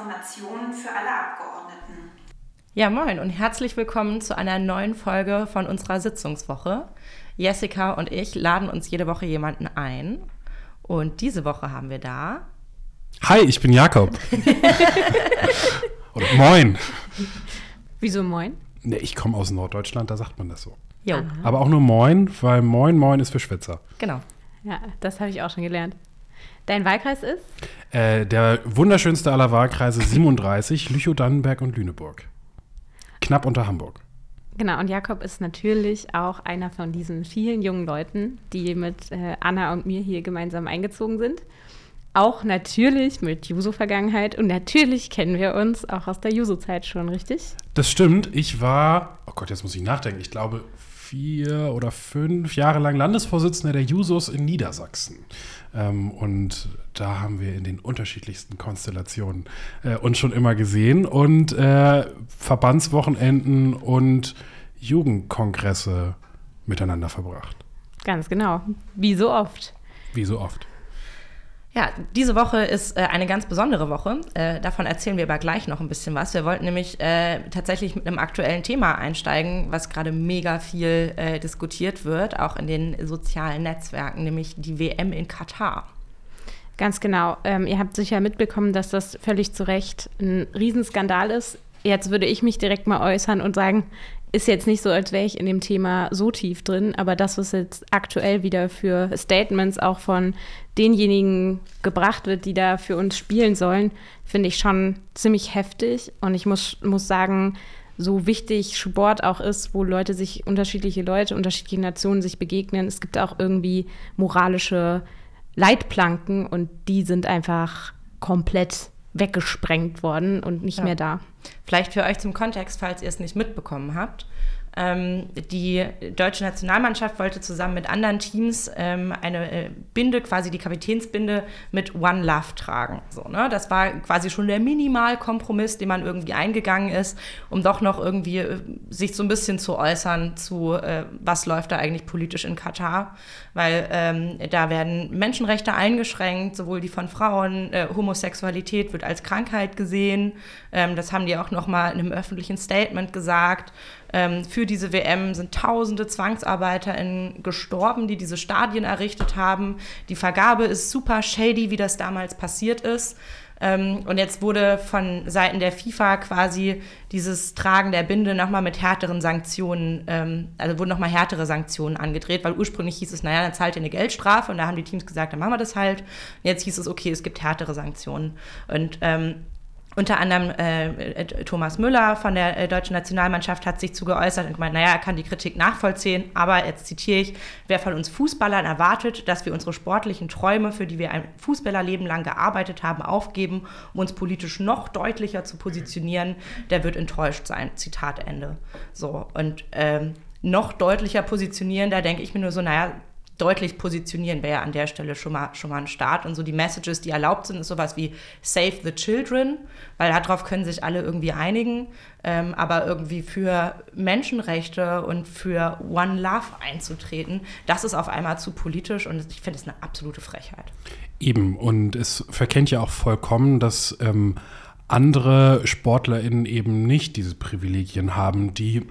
Informationen für alle Abgeordneten. Ja, moin und herzlich willkommen zu einer neuen Folge von unserer Sitzungswoche. Jessica und ich laden uns jede Woche jemanden ein. Und diese Woche haben wir da. Hi, ich bin Jakob. Oder moin. Wieso moin? Nee, ich komme aus Norddeutschland, da sagt man das so. Jo. Aber auch nur moin, weil moin moin ist für Schwitzer. Genau. Ja, das habe ich auch schon gelernt. Dein Wahlkreis ist? Äh, der wunderschönste aller Wahlkreise 37, Lüchow-Dannenberg und Lüneburg. Knapp unter Hamburg. Genau, und Jakob ist natürlich auch einer von diesen vielen jungen Leuten, die mit äh, Anna und mir hier gemeinsam eingezogen sind. Auch natürlich mit Juso-Vergangenheit und natürlich kennen wir uns auch aus der Juso-Zeit schon, richtig? Das stimmt. Ich war, oh Gott, jetzt muss ich nachdenken. Ich glaube, vier oder fünf Jahre lang Landesvorsitzender der Jusos in Niedersachsen. Ähm, und da haben wir in den unterschiedlichsten Konstellationen äh, uns schon immer gesehen und äh, Verbandswochenenden und Jugendkongresse miteinander verbracht. Ganz genau. Wie so oft. Wie so oft. Ja, diese Woche ist äh, eine ganz besondere Woche. Äh, davon erzählen wir aber gleich noch ein bisschen was. Wir wollten nämlich äh, tatsächlich mit einem aktuellen Thema einsteigen, was gerade mega viel äh, diskutiert wird, auch in den sozialen Netzwerken, nämlich die WM in Katar. Ganz genau. Ähm, ihr habt sicher mitbekommen, dass das völlig zu Recht ein Riesenskandal ist. Jetzt würde ich mich direkt mal äußern und sagen, ist jetzt nicht so, als wäre ich in dem Thema so tief drin, aber das, was jetzt aktuell wieder für Statements auch von denjenigen gebracht wird, die da für uns spielen sollen, finde ich schon ziemlich heftig. Und ich muss, muss sagen, so wichtig Sport auch ist, wo Leute sich, unterschiedliche Leute, unterschiedliche Nationen sich begegnen, es gibt auch irgendwie moralische Leitplanken und die sind einfach komplett weggesprengt worden und nicht Ja. mehr da. Vielleicht für euch zum Kontext, falls ihr es nicht mitbekommen habt. Ähm, die deutsche Nationalmannschaft wollte zusammen mit anderen Teams ähm, eine äh, Binde, quasi die Kapitänsbinde mit One Love tragen. So, ne? Das war quasi schon der Minimalkompromiss, den man irgendwie eingegangen ist, um doch noch irgendwie äh, sich so ein bisschen zu äußern zu, äh, was läuft da eigentlich politisch in Katar. Weil ähm, da werden Menschenrechte eingeschränkt, sowohl die von Frauen, äh, Homosexualität wird als Krankheit gesehen. Ähm, das haben die auch nochmal in einem öffentlichen Statement gesagt. Ähm, für diese WM sind tausende ZwangsarbeiterInnen gestorben, die diese Stadien errichtet haben. Die Vergabe ist super shady, wie das damals passiert ist. Ähm, und jetzt wurde von Seiten der FIFA quasi dieses Tragen der Binde nochmal mit härteren Sanktionen, ähm, also wurden nochmal härtere Sanktionen angedreht, weil ursprünglich hieß es, naja, dann zahlt ihr eine Geldstrafe und da haben die Teams gesagt, dann machen wir das halt. Und jetzt hieß es, okay, es gibt härtere Sanktionen. Und ähm, unter anderem äh, Thomas Müller von der äh, deutschen Nationalmannschaft hat sich zu geäußert und gemeint, naja, er kann die Kritik nachvollziehen, aber jetzt zitiere ich, wer von uns Fußballern erwartet, dass wir unsere sportlichen Träume, für die wir ein Fußballerleben lang gearbeitet haben, aufgeben, um uns politisch noch deutlicher zu positionieren, der wird enttäuscht sein. Zitat Ende. So, und ähm, noch deutlicher positionieren, da denke ich mir nur so, naja, deutlich positionieren wäre ja an der Stelle schon mal, schon mal ein Start. Und so die Messages, die erlaubt sind, ist sowas wie Save the Children, weil darauf können sich alle irgendwie einigen. Ähm, aber irgendwie für Menschenrechte und für One Love einzutreten, das ist auf einmal zu politisch und ich finde es eine absolute Frechheit. Eben, und es verkennt ja auch vollkommen, dass ähm, andere SportlerInnen eben nicht diese Privilegien haben, die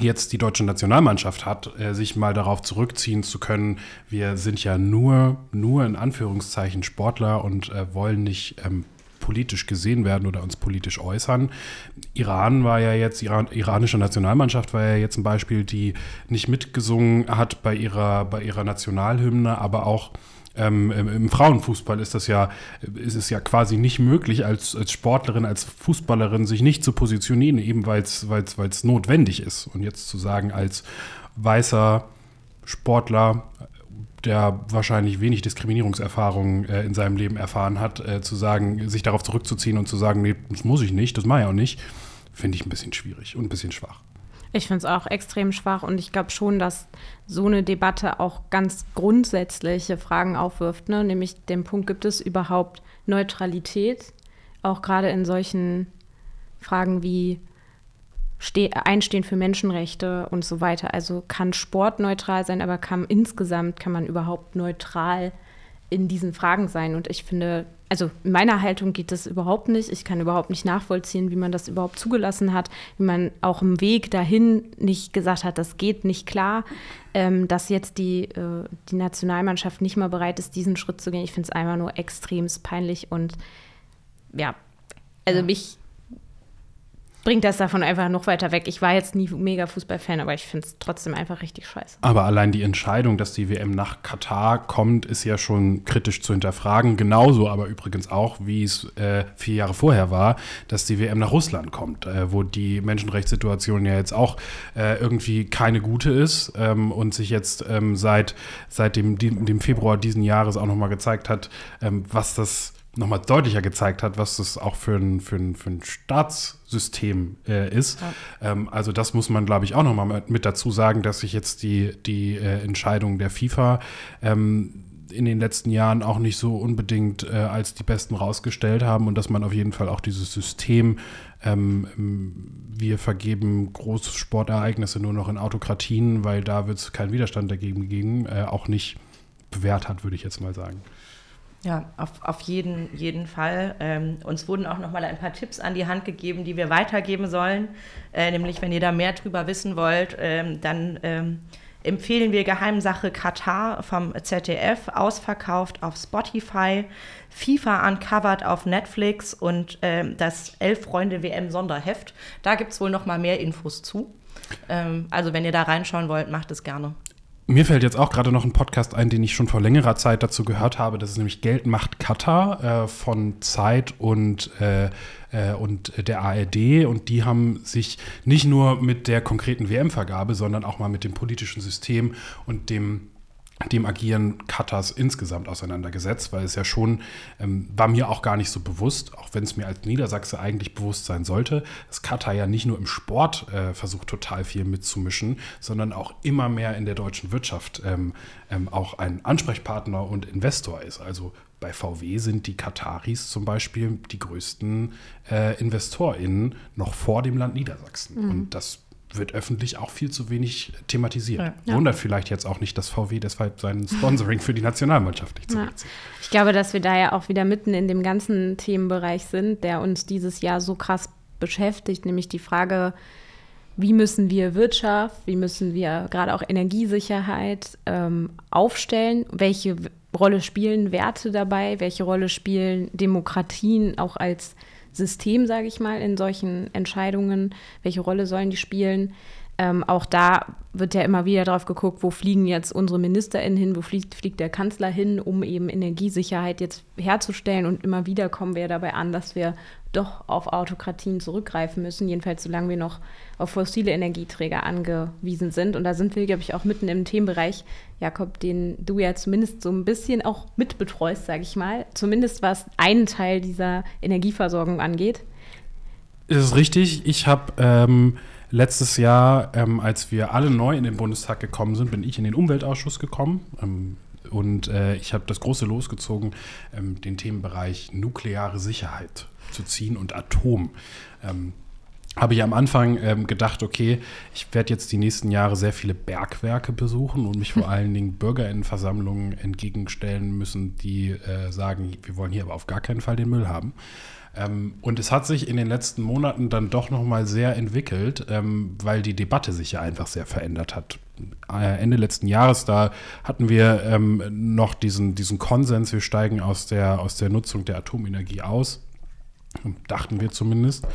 jetzt die deutsche Nationalmannschaft hat, äh, sich mal darauf zurückziehen zu können, wir sind ja nur, nur in Anführungszeichen Sportler und äh, wollen nicht ähm, politisch gesehen werden oder uns politisch äußern. Iran war ja jetzt, Iran, iranische Nationalmannschaft war ja jetzt ein Beispiel, die nicht mitgesungen hat bei ihrer, bei ihrer Nationalhymne, aber auch ähm, im, Frauenfußball ist das ja, ist es ja quasi nicht möglich, als, als Sportlerin, als Fußballerin sich nicht zu positionieren, eben weil es notwendig ist. Und jetzt zu sagen, als weißer Sportler, der wahrscheinlich wenig Diskriminierungserfahrung äh, in seinem Leben erfahren hat, äh, zu sagen, sich darauf zurückzuziehen und zu sagen, nee, das muss ich nicht, das mache ich auch nicht, finde ich ein bisschen schwierig und ein bisschen schwach. Ich finde es auch extrem schwach und ich glaube schon, dass so eine Debatte auch ganz grundsätzliche Fragen aufwirft, ne? nämlich den Punkt, gibt es überhaupt Neutralität, auch gerade in solchen Fragen wie Ste Einstehen für Menschenrechte und so weiter. Also kann Sport neutral sein, aber kann insgesamt kann man überhaupt neutral in diesen Fragen sein. Und ich finde, also in meiner Haltung geht das überhaupt nicht. Ich kann überhaupt nicht nachvollziehen, wie man das überhaupt zugelassen hat, wie man auch im Weg dahin nicht gesagt hat, das geht nicht klar, ähm, dass jetzt die, äh, die Nationalmannschaft nicht mal bereit ist, diesen Schritt zu gehen. Ich finde es einfach nur extrem peinlich und ja, also ja. mich bringt das davon einfach noch weiter weg. Ich war jetzt nie mega Fußballfan, aber ich finde es trotzdem einfach richtig scheiße. Aber allein die Entscheidung, dass die WM nach Katar kommt, ist ja schon kritisch zu hinterfragen. Genauso aber übrigens auch, wie es äh, vier Jahre vorher war, dass die WM nach Russland kommt, äh, wo die Menschenrechtssituation ja jetzt auch äh, irgendwie keine gute ist ähm, und sich jetzt ähm, seit, seit dem, dem Februar diesen Jahres auch nochmal gezeigt hat, ähm, was das nochmal deutlicher gezeigt hat, was das auch für ein, für ein, für ein Staatssystem äh, ist. Ja. Ähm, also das muss man, glaube ich, auch nochmal mit dazu sagen, dass sich jetzt die, die äh, Entscheidung der FIFA ähm, in den letzten Jahren auch nicht so unbedingt äh, als die besten rausgestellt haben und dass man auf jeden Fall auch dieses System, ähm, wir vergeben Großsportereignisse nur noch in Autokratien, weil da wird es keinen Widerstand dagegen geben, äh, auch nicht bewährt hat, würde ich jetzt mal sagen. Ja, auf, auf jeden, jeden Fall. Ähm, uns wurden auch noch mal ein paar Tipps an die Hand gegeben, die wir weitergeben sollen. Äh, nämlich, wenn ihr da mehr drüber wissen wollt, ähm, dann ähm, empfehlen wir Geheimsache Katar vom ZDF, ausverkauft auf Spotify, FIFA Uncovered auf Netflix und ähm, das Elf Freunde WM Sonderheft. Da gibt es wohl noch mal mehr Infos zu. Ähm, also, wenn ihr da reinschauen wollt, macht es gerne. Mir fällt jetzt auch gerade noch ein Podcast ein, den ich schon vor längerer Zeit dazu gehört habe. Das ist nämlich Geld macht Katar äh, von Zeit und, äh, äh, und der ARD. Und die haben sich nicht nur mit der konkreten WM-Vergabe, sondern auch mal mit dem politischen System und dem dem Agieren Katars insgesamt auseinandergesetzt, weil es ja schon, ähm, war mir auch gar nicht so bewusst, auch wenn es mir als Niedersachse eigentlich bewusst sein sollte, dass Katar ja nicht nur im Sport äh, versucht, total viel mitzumischen, sondern auch immer mehr in der deutschen Wirtschaft ähm, ähm, auch ein Ansprechpartner und Investor ist. Also bei VW sind die Kataris zum Beispiel die größten äh, InvestorInnen noch vor dem Land Niedersachsen. Mhm. Und das wird öffentlich auch viel zu wenig thematisiert. Ja. Wundert vielleicht jetzt auch nicht, dass VW deshalb sein Sponsoring für die Nationalmannschaft nicht zurückzieht. Ja. Ich glaube, dass wir da ja auch wieder mitten in dem ganzen Themenbereich sind, der uns dieses Jahr so krass beschäftigt, nämlich die Frage, wie müssen wir Wirtschaft, wie müssen wir gerade auch Energiesicherheit ähm, aufstellen, welche Rolle spielen Werte dabei, welche Rolle spielen Demokratien auch als System, sage ich mal, in solchen Entscheidungen? Welche Rolle sollen die spielen? Ähm, auch da wird ja immer wieder drauf geguckt, wo fliegen jetzt unsere MinisterInnen hin, wo fliegt, fliegt der Kanzler hin, um eben Energiesicherheit jetzt herzustellen. Und immer wieder kommen wir dabei an, dass wir doch auf Autokratien zurückgreifen müssen, jedenfalls solange wir noch auf fossile Energieträger angewiesen sind. Und da sind wir, glaube ich, auch mitten im Themenbereich, Jakob, den du ja zumindest so ein bisschen auch mitbetreust, sage ich mal, zumindest was einen Teil dieser Energieversorgung angeht. Das ist richtig. Ich habe ähm, letztes Jahr, ähm, als wir alle neu in den Bundestag gekommen sind, bin ich in den Umweltausschuss gekommen. Ähm, und äh, ich habe das große losgezogen, ähm, den Themenbereich nukleare Sicherheit zu ziehen und Atom. Ähm, habe ich am Anfang ähm, gedacht, okay, ich werde jetzt die nächsten Jahre sehr viele Bergwerke besuchen und mich vor allen Dingen Bürgerinnenversammlungen entgegenstellen müssen, die äh, sagen, wir wollen hier aber auf gar keinen Fall den Müll haben. Ähm, und es hat sich in den letzten Monaten dann doch nochmal sehr entwickelt, ähm, weil die Debatte sich ja einfach sehr verändert hat. Äh, Ende letzten Jahres, da hatten wir ähm, noch diesen, diesen Konsens, wir steigen aus der, aus der Nutzung der Atomenergie aus dachten wir zumindest.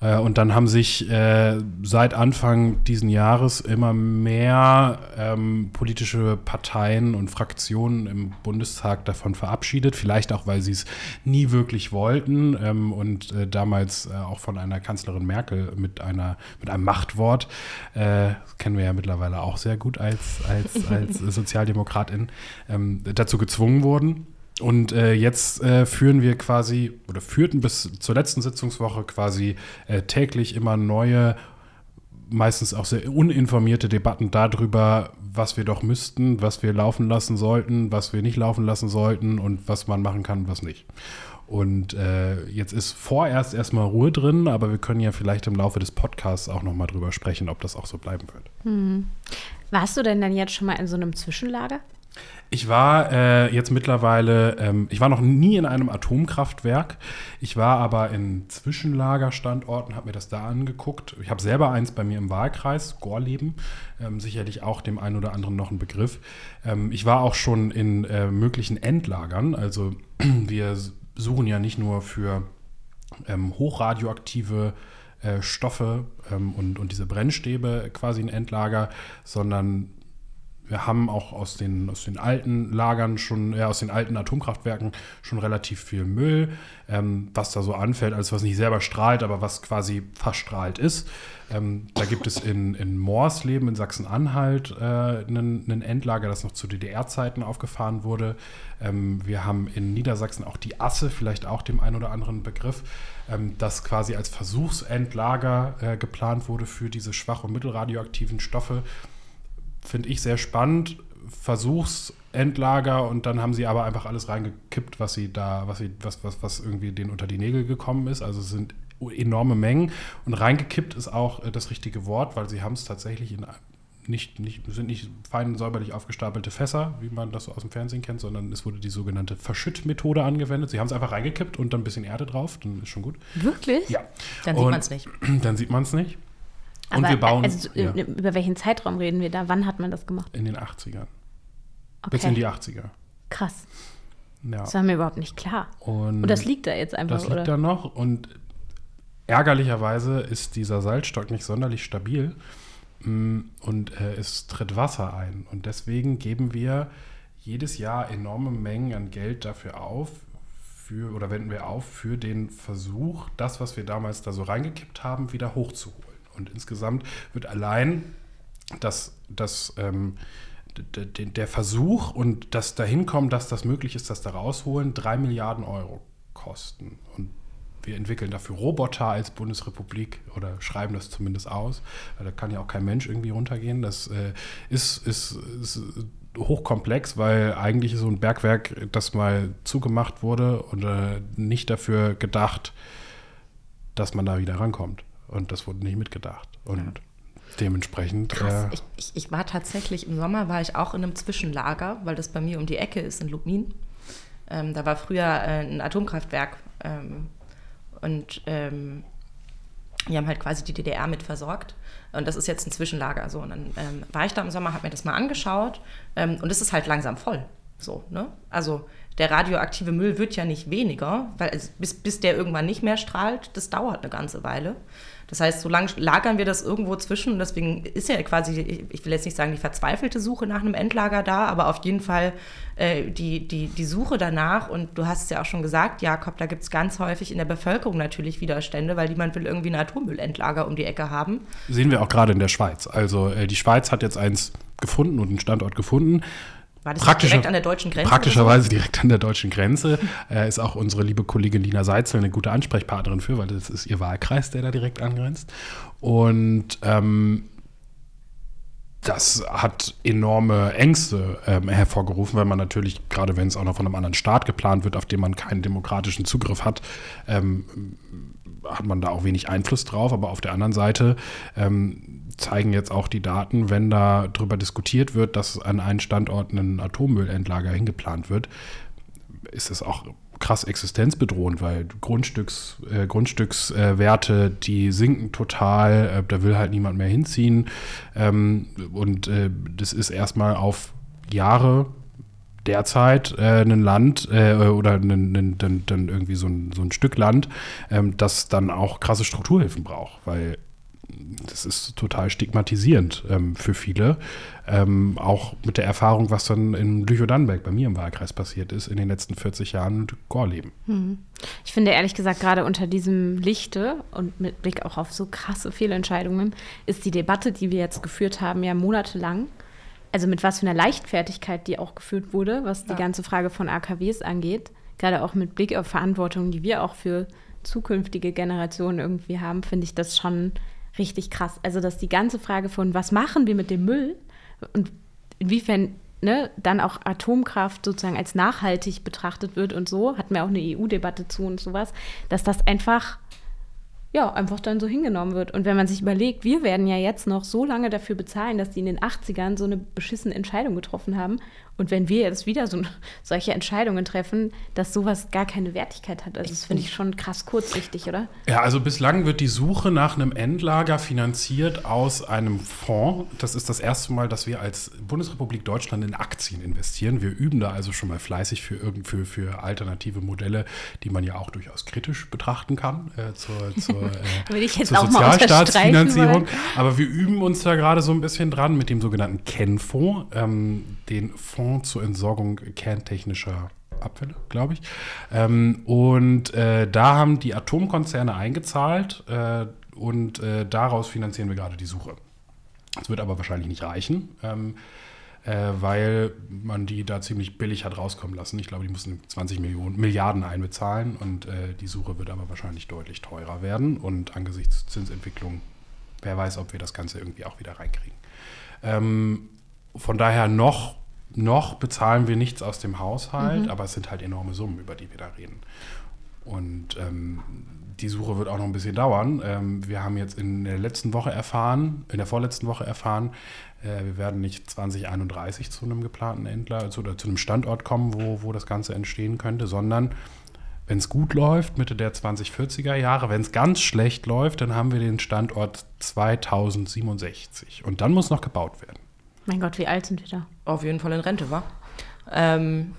Äh, und dann haben sich äh, seit Anfang diesen Jahres immer mehr ähm, politische Parteien und Fraktionen im Bundestag davon verabschiedet. Vielleicht auch, weil sie es nie wirklich wollten ähm, und äh, damals äh, auch von einer Kanzlerin Merkel mit, einer, mit einem Machtwort, äh, kennen wir ja mittlerweile auch sehr gut als, als, als Sozialdemokratin, ähm, dazu gezwungen wurden. Und äh, jetzt äh, führen wir quasi oder führten bis zur letzten Sitzungswoche quasi äh, täglich immer neue, meistens auch sehr uninformierte Debatten darüber, was wir doch müssten, was wir laufen lassen sollten, was wir nicht laufen lassen sollten und was man machen kann, was nicht. Und äh, jetzt ist vorerst erstmal Ruhe drin, aber wir können ja vielleicht im Laufe des Podcasts auch nochmal drüber sprechen, ob das auch so bleiben wird. Hm. Warst du denn dann jetzt schon mal in so einem Zwischenlager? Ich war äh, jetzt mittlerweile, ähm, ich war noch nie in einem Atomkraftwerk. Ich war aber in Zwischenlagerstandorten, habe mir das da angeguckt. Ich habe selber eins bei mir im Wahlkreis, Gorleben, ähm, sicherlich auch dem einen oder anderen noch ein Begriff. Ähm, ich war auch schon in äh, möglichen Endlagern. Also wir suchen ja nicht nur für ähm, hochradioaktive äh, Stoffe ähm, und, und diese Brennstäbe quasi ein Endlager, sondern wir haben auch aus den, aus den alten Lagern schon, ja, aus den alten Atomkraftwerken schon relativ viel Müll, ähm, was da so anfällt, alles was nicht selber strahlt, aber was quasi verstrahlt ist. Ähm, da gibt es in, in Moorsleben in Sachsen-Anhalt äh, ein Endlager, das noch zu DDR-Zeiten aufgefahren wurde. Ähm, wir haben in Niedersachsen auch die Asse, vielleicht auch dem einen oder anderen Begriff, ähm, das quasi als Versuchsendlager äh, geplant wurde für diese schwach- und mittelradioaktiven Stoffe finde ich sehr spannend. Versuchsendlager und dann haben sie aber einfach alles reingekippt, was sie da, was sie, was, was, was irgendwie denen unter die Nägel gekommen ist. Also es sind enorme Mengen und reingekippt ist auch äh, das richtige Wort, weil sie haben es tatsächlich in nicht, nicht, sind nicht fein säuberlich aufgestapelte Fässer, wie man das so aus dem Fernsehen kennt, sondern es wurde die sogenannte Verschüttmethode angewendet. Sie haben es einfach reingekippt und dann ein bisschen Erde drauf, dann ist schon gut. Wirklich? Ja. Dann sieht man es nicht. Dann sieht man es nicht. Und Aber, wir bauen Also, ja, über welchen Zeitraum reden wir da? Wann hat man das gemacht? in den 80ern. Okay. Bis in die 80er. Krass. Ja. Das war mir überhaupt nicht klar. Und, Und das liegt da jetzt einfach, das liegt oder? da noch. Und ärgerlicherweise ist dieser Salzstock nicht sonderlich stabil mm, und äh, es tritt Wasser ein. Und deswegen geben wir jedes Jahr enorme Mengen an Geld dafür auf, für, oder wenden wir auf für den Versuch, das, was wir damals da so reingekippt haben, wieder hochzuholen. Und insgesamt wird allein das, das ähm, der Versuch und das Dahinkommen, dass das möglich ist, das da rausholen, drei Milliarden Euro kosten. Und wir entwickeln dafür Roboter als Bundesrepublik oder schreiben das zumindest aus. Da kann ja auch kein Mensch irgendwie runtergehen. Das äh, ist, ist, ist hochkomplex, weil eigentlich so ein Bergwerk, das mal zugemacht wurde und äh, nicht dafür gedacht, dass man da wieder rankommt. Und das wurde nicht mitgedacht. Und dementsprechend. Krass. Äh, Ich, ich, ich war tatsächlich im Sommer, war ich auch in einem Zwischenlager, weil das bei mir um die Ecke ist in Lubmin. Ähm, da war früher äh, ein Atomkraftwerk ähm, und ähm, die haben halt quasi die DDR mit versorgt. Und das ist jetzt ein Zwischenlager. So. Und dann ähm, war ich da im Sommer, habe mir das mal angeschaut ähm, und es ist halt langsam voll. So, ne? Also der radioaktive Müll wird ja nicht weniger, weil es, bis, bis der irgendwann nicht mehr strahlt, das dauert eine ganze Weile. Das heißt, so lange lagern wir das irgendwo zwischen und deswegen ist ja quasi, ich will jetzt nicht sagen die verzweifelte Suche nach einem Endlager da, aber auf jeden Fall äh, die, die, die Suche danach und du hast es ja auch schon gesagt, Jakob, da gibt es ganz häufig in der Bevölkerung natürlich Widerstände, weil niemand will irgendwie ein Atommüllendlager um die Ecke haben. Sehen wir auch gerade in der Schweiz. Also äh, die Schweiz hat jetzt eins gefunden und einen Standort gefunden. War das Praktischer- direkt an der deutschen Grenze? Praktischerweise direkt an der deutschen Grenze. Äh, ist auch unsere liebe Kollegin Lina Seitzel eine gute Ansprechpartnerin für, weil das ist ihr Wahlkreis, der da direkt angrenzt. Und ähm, das hat enorme Ängste ähm, hervorgerufen, weil man natürlich, gerade wenn es auch noch von einem anderen Staat geplant wird, auf den man keinen demokratischen Zugriff hat, ähm, hat man da auch wenig Einfluss drauf. Aber auf der anderen Seite ähm, zeigen jetzt auch die Daten, wenn da drüber diskutiert wird, dass an einen Standort ein Atommüllendlager hingeplant wird, ist es auch krass existenzbedrohend, weil Grundstücks, äh, Grundstückswerte, äh, die sinken total, äh, da will halt niemand mehr hinziehen. Ähm, und äh, das ist erstmal auf Jahre derzeit äh, ein Land oder ein, irgendwie so ein, so ein Stück Land, ähm, das dann auch krasse Strukturhilfen braucht, weil das ist total stigmatisierend ähm, für viele. Ähm, auch mit der Erfahrung, was dann in Lüchow-Dannenberg bei mir im Wahlkreis passiert ist in den letzten 40 Jahren mit Gorleben. Ich finde ehrlich gesagt, gerade unter diesem Lichte und mit Blick auch auf so krasse Fehlentscheidungen, ist die Debatte, die wir jetzt geführt haben, ja monatelang. Also mit was für einer Leichtfertigkeit die auch geführt wurde, was die ganze Frage von AKWs angeht. Gerade auch mit Blick auf Verantwortung, die wir auch für zukünftige Generationen irgendwie haben, finde ich das schon richtig krass. Also, dass die ganze Frage von, was machen wir mit dem Müll und inwiefern ne, dann auch Atomkraft sozusagen als nachhaltig betrachtet wird und so, hatten wir auch eine EU-Debatte zu und sowas, dass das einfach ja, einfach dann so hingenommen wird. Und wenn man sich überlegt, wir werden ja jetzt noch so lange dafür bezahlen, dass die in den 80ern so eine beschissene Entscheidung getroffen haben. Und wenn wir jetzt wieder so solche Entscheidungen treffen, dass sowas gar keine Wertigkeit hat, also das finde ich schon krass kurzsichtig, oder? Ja, also bislang wird die Suche nach einem Endlager finanziert aus einem Fonds. Das ist das erste Mal, dass wir als Bundesrepublik Deutschland in Aktien investieren. Wir üben da also schon mal fleißig für, für, für alternative Modelle, die man ja auch durchaus kritisch betrachten kann äh, zur, zur, äh, zur Sozialstaatsfinanzierung. Aber wir üben uns da gerade so ein bisschen dran mit dem sogenannten KEN-Fonds, ähm, den Fonds zur Entsorgung kerntechnischer Abfälle, glaube ich. Ähm, und äh, da haben die Atomkonzerne eingezahlt äh, und äh, daraus finanzieren wir gerade die Suche. Das wird aber wahrscheinlich nicht reichen, ähm, äh, weil man die da ziemlich billig hat rauskommen lassen. Ich glaube, die mussten 20 Millionen, Milliarden einbezahlen und äh, die Suche wird aber wahrscheinlich deutlich teurer werden. Und angesichts Zinsentwicklung, wer weiß, ob wir das Ganze irgendwie auch wieder reinkriegen. Ähm, von daher noch noch bezahlen wir nichts aus dem Haushalt, mhm. aber es sind halt enorme Summen, über die wir da reden. Und ähm, die Suche wird auch noch ein bisschen dauern. Ähm, wir haben jetzt in der letzten Woche erfahren, in der vorletzten Woche erfahren, äh, wir werden nicht 2031 zu einem geplanten Endler also, oder zu einem Standort kommen, wo, wo das Ganze entstehen könnte, sondern wenn es gut läuft, Mitte der 2040er Jahre, wenn es ganz schlecht läuft, dann haben wir den Standort 2067. Und dann muss noch gebaut werden. Mein Gott, wie alt sind wir da? Auf jeden Fall in Rente, war. Ähm,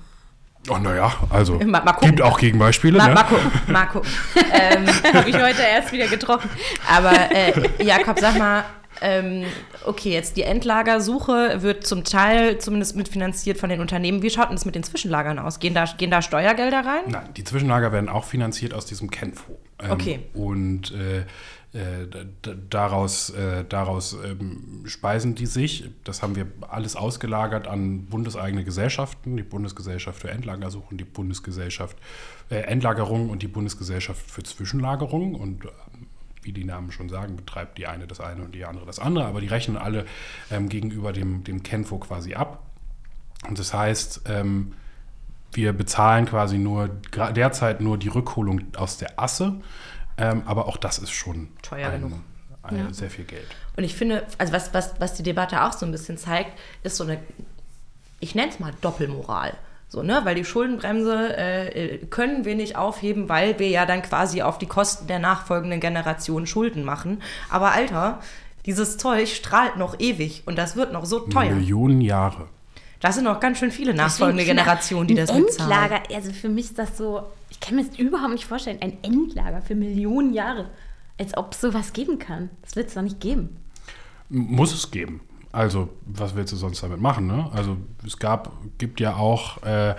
Oh, naja, also mal, mal gibt auch Gegenbeispiele. Mal, ne? mal gucken, mal gucken. ähm, Habe ich heute erst wieder getroffen. Aber äh, Jakob, sag mal, ähm, okay, jetzt die Endlagersuche wird zum Teil zumindest mitfinanziert von den Unternehmen. Wie schaut denn das mit den Zwischenlagern aus? Gehen da, gehen da Steuergelder rein? Nein, die Zwischenlager werden auch finanziert aus diesem Kenfo. Ähm, okay. Und äh, äh, daraus, äh, daraus ähm, speisen die sich. Das haben wir alles ausgelagert an bundeseigene Gesellschaften, die Bundesgesellschaft für Endlagersuchen, die Bundesgesellschaft äh, Endlagerung und die Bundesgesellschaft für Zwischenlagerung. Und äh, wie die Namen schon sagen, betreibt die eine das eine und die andere das andere, aber die rechnen alle ähm, gegenüber dem, dem Kenfo quasi ab. Und das heißt, ähm, wir bezahlen quasi nur derzeit nur die Rückholung aus der Asse. Ähm, aber auch das ist schon teuer ein, genug. Ein, ja. Sehr viel Geld. Und ich finde, also was, was, was die Debatte auch so ein bisschen zeigt, ist so eine, ich nenne es mal Doppelmoral. So, ne? Weil die Schuldenbremse äh, können wir nicht aufheben, weil wir ja dann quasi auf die Kosten der nachfolgenden Generation Schulden machen. Aber Alter, dieses Zeug strahlt noch ewig und das wird noch so teuer. Millionen Jahre. Das sind noch ganz schön viele nachfolgende Generationen, die das bezahlen. Endlager, also für mich ist das so, ich kann mir das überhaupt nicht vorstellen, ein Endlager für Millionen Jahre. Als ob es sowas geben kann. Das wird es doch nicht geben. Muss es geben. Also, was willst du sonst damit machen? Ne? Also, es gab, gibt ja auch äh,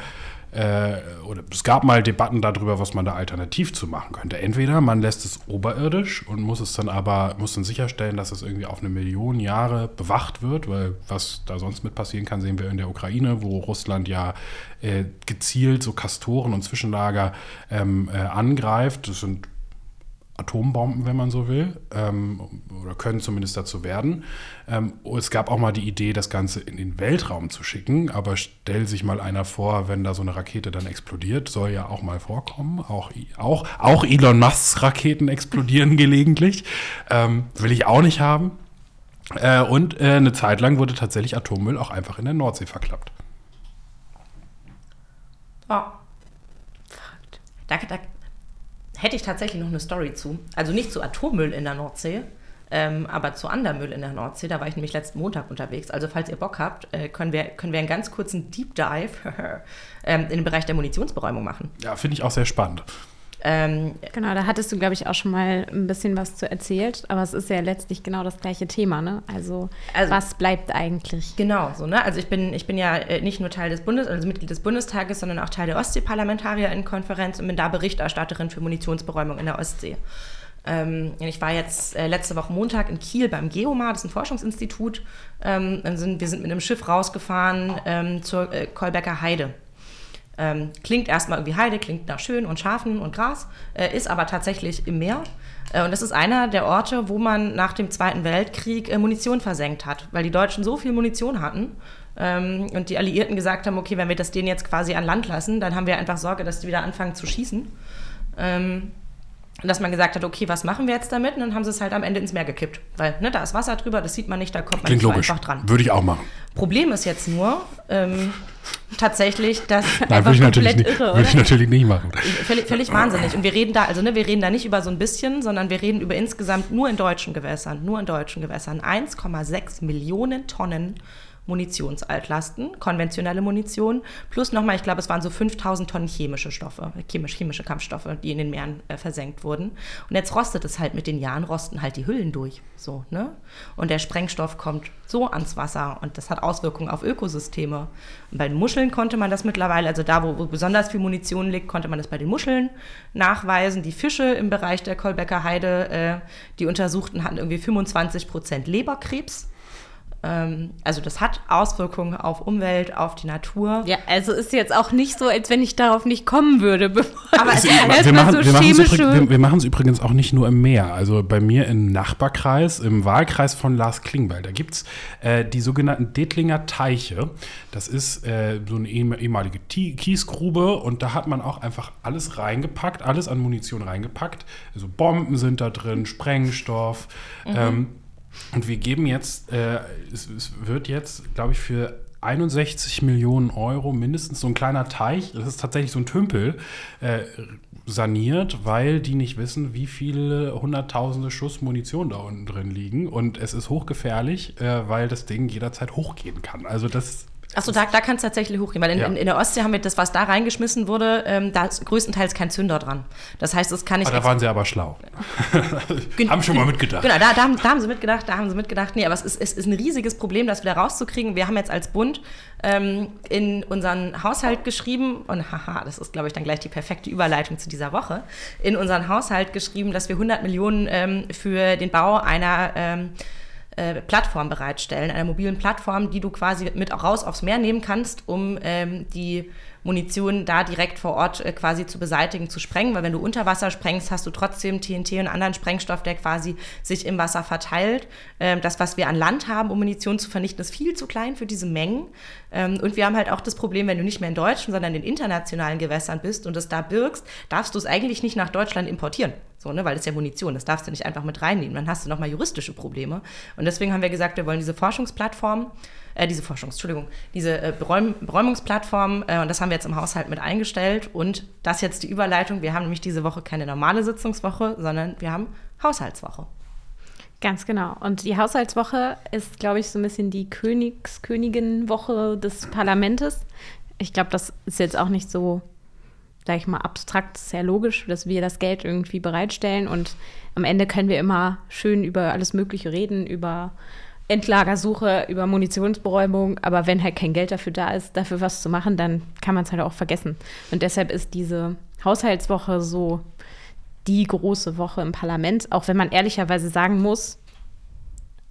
äh, oder es gab mal Debatten darüber, was man da alternativ zu machen könnte. Entweder man lässt es oberirdisch und muss es dann aber, muss dann sicherstellen, dass es irgendwie auf eine Million Jahre bewacht wird, weil was da sonst mit passieren kann, sehen wir in der Ukraine, wo Russland ja äh, gezielt so Kastoren und Zwischenlager ähm, äh, angreift. Das sind Atombomben, wenn man so will, ähm, oder können zumindest dazu werden. Ähm, es gab auch mal die Idee, das Ganze in den Weltraum zu schicken, aber stell sich mal einer vor, wenn da so eine Rakete dann explodiert, soll ja auch mal vorkommen. Auch, auch, auch Elon Musks Raketen explodieren gelegentlich. Ähm, will ich auch nicht haben. Äh, und äh, eine Zeit lang wurde tatsächlich Atommüll auch einfach in der Nordsee verklappt. Oh. Danke, danke hätte ich tatsächlich noch eine Story zu. Also nicht zu Atommüll in der Nordsee, ähm, aber zu Andermüll in der Nordsee. Da war ich nämlich letzten Montag unterwegs. Also falls ihr Bock habt, äh, können, wir, können wir einen ganz kurzen Deep Dive ähm, in den Bereich der Munitionsberäumung machen. Ja, finde ich auch sehr spannend. Ähm, genau, da hattest du, glaube ich, auch schon mal ein bisschen was zu erzählt, aber es ist ja letztlich genau das gleiche Thema, ne? Also, also was bleibt eigentlich? Genau, so, ne? Also ich bin, ich bin ja äh, nicht nur Teil des Bundes, also Mitglied des Bundestages, sondern auch Teil der Ostsee-Parlamentarierinnenkonferenz und bin da Berichterstatterin für Munitionsberäumung in der Ostsee. Ähm, ich war jetzt äh, letzte Woche Montag in Kiel beim Geomar, das ist ein Forschungsinstitut. Ähm, sind, wir sind mit einem Schiff rausgefahren ähm, zur äh, Kolbecker Heide. Ähm, klingt erstmal irgendwie Heide, klingt nach schön und Schafen und Gras, äh, ist aber tatsächlich im Meer. Äh, und das ist einer der Orte, wo man nach dem Zweiten Weltkrieg äh, Munition versenkt hat, weil die Deutschen so viel Munition hatten ähm, und die Alliierten gesagt haben, okay, wenn wir das denen jetzt quasi an Land lassen, dann haben wir einfach Sorge, dass die wieder anfangen zu schießen. Ähm, dass man gesagt hat, okay, was machen wir jetzt damit? Und dann haben sie es halt am Ende ins Meer gekippt. Weil ne, da ist Wasser drüber, das sieht man nicht, da kommt man Klingt nicht so logisch. einfach dran. Würde ich auch machen. Problem ist jetzt nur ähm, tatsächlich, dass Nein, einfach würde ich, natürlich komplett nicht, irre, würde ich natürlich nicht machen. Völlig, völlig wahnsinnig. Und wir reden da, also ne, wir reden da nicht über so ein bisschen, sondern wir reden über insgesamt nur in deutschen Gewässern, nur in deutschen Gewässern 1,6 Millionen Tonnen Munitionsaltlasten, konventionelle Munition, plus nochmal, ich glaube, es waren so 5000 Tonnen chemische Stoffe, chemisch, chemische Kampfstoffe, die in den Meeren äh, versenkt wurden. Und jetzt rostet es halt mit den Jahren, rosten halt die Hüllen durch. So, ne? Und der Sprengstoff kommt so ans Wasser und das hat Auswirkungen auf Ökosysteme. Und bei den Muscheln konnte man das mittlerweile, also da, wo, wo besonders viel Munition liegt, konnte man das bei den Muscheln nachweisen. Die Fische im Bereich der Kolbecker Heide, äh, die Untersuchten hatten irgendwie 25 Prozent Leberkrebs. Ähm, also das hat Auswirkungen auf Umwelt, auf die Natur. Ja, also ist jetzt auch nicht so, als wenn ich darauf nicht kommen würde. bevor Aber es es- erstmal wir machen so wir machen es übrigens, wir, wir auch nicht nur im Meer. Also bei mir im Nachbarkreis, im Wahlkreis von Lars Klingbeil, da gibt es äh, die sogenannten Detlinger Teiche. Das ist äh, so eine ehem- ehemalige Kiesgrube und da hat man auch einfach alles reingepackt, alles an Munition reingepackt. Also Bomben sind da drin, Sprengstoff. Ähm, und wir geben jetzt, äh, es, es wird jetzt, glaube ich, für 61 Millionen Euro mindestens so ein kleiner Teich, das ist tatsächlich so ein Tümpel, äh, saniert, weil die nicht wissen, wie viele hunderttausende Schuss Munition da unten drin liegen. Und es ist hochgefährlich, äh, weil das Ding jederzeit hochgehen kann. Also das Achso, da, da kann es tatsächlich hochgehen, weil in, Ja. in, in der Ostsee haben wir das, was da reingeschmissen wurde, ähm, da ist größtenteils kein Zünder dran. Das heißt, es kann nicht. Ah, da waren sie aber schlau. Haben schon mal mitgedacht. Genau, da, da, haben, da haben sie mitgedacht, da haben sie mitgedacht. Nee, aber es ist, es ist ein riesiges Problem, das wieder rauszukriegen. Wir haben jetzt als Bund ähm, in unseren Haushalt geschrieben, und haha, das ist, glaube ich, dann gleich die perfekte Überleitung zu dieser Woche, in unseren Haushalt geschrieben, dass wir 100 Millionen ähm, für den Bau einer ähm, äh, Plattform bereitstellen, einer mobilen Plattform, die du quasi mit auch raus aufs Meer nehmen kannst, um ähm, die Munition da direkt vor Ort äh, quasi zu beseitigen, zu sprengen, weil wenn du unter Wasser sprengst, hast du trotzdem TNT und anderen Sprengstoff, der quasi sich im Wasser verteilt. Ähm, das, was wir an Land haben, um Munition zu vernichten, ist viel zu klein für diese Mengen. Ähm, und wir haben halt auch das Problem, wenn du nicht mehr in deutschen, sondern in internationalen Gewässern bist und es da birgst, darfst du es eigentlich nicht nach Deutschland importieren. So, ne, weil das ist ja Munition, das darfst du nicht einfach mit reinnehmen. Dann hast du nochmal juristische Probleme. Und deswegen haben wir gesagt, wir wollen diese Forschungsplattform, äh, diese Forschungs, Entschuldigung, diese äh, Beräum Beräumungsplattform, äh, und das haben wir jetzt im Haushalt mit eingestellt. Und das jetzt die Überleitung. Wir haben nämlich diese Woche keine normale Sitzungswoche, sondern wir haben Haushaltswoche. Ganz genau. Und die Haushaltswoche ist, glaube ich, so ein bisschen die Königs Königin-Woche des Parlamentes. Ich glaube, das ist jetzt auch nicht so, sage ich mal, abstrakt, sehr logisch, dass wir das Geld irgendwie bereitstellen. Und am Ende können wir immer schön über alles Mögliche reden, über Endlagersuche, über Munitionsberäumung. Aber wenn halt kein Geld dafür da ist, dafür was zu machen, dann kann man es halt auch vergessen. Und deshalb ist diese Haushaltswoche so die große Woche im Parlament, auch wenn man ehrlicherweise sagen muss,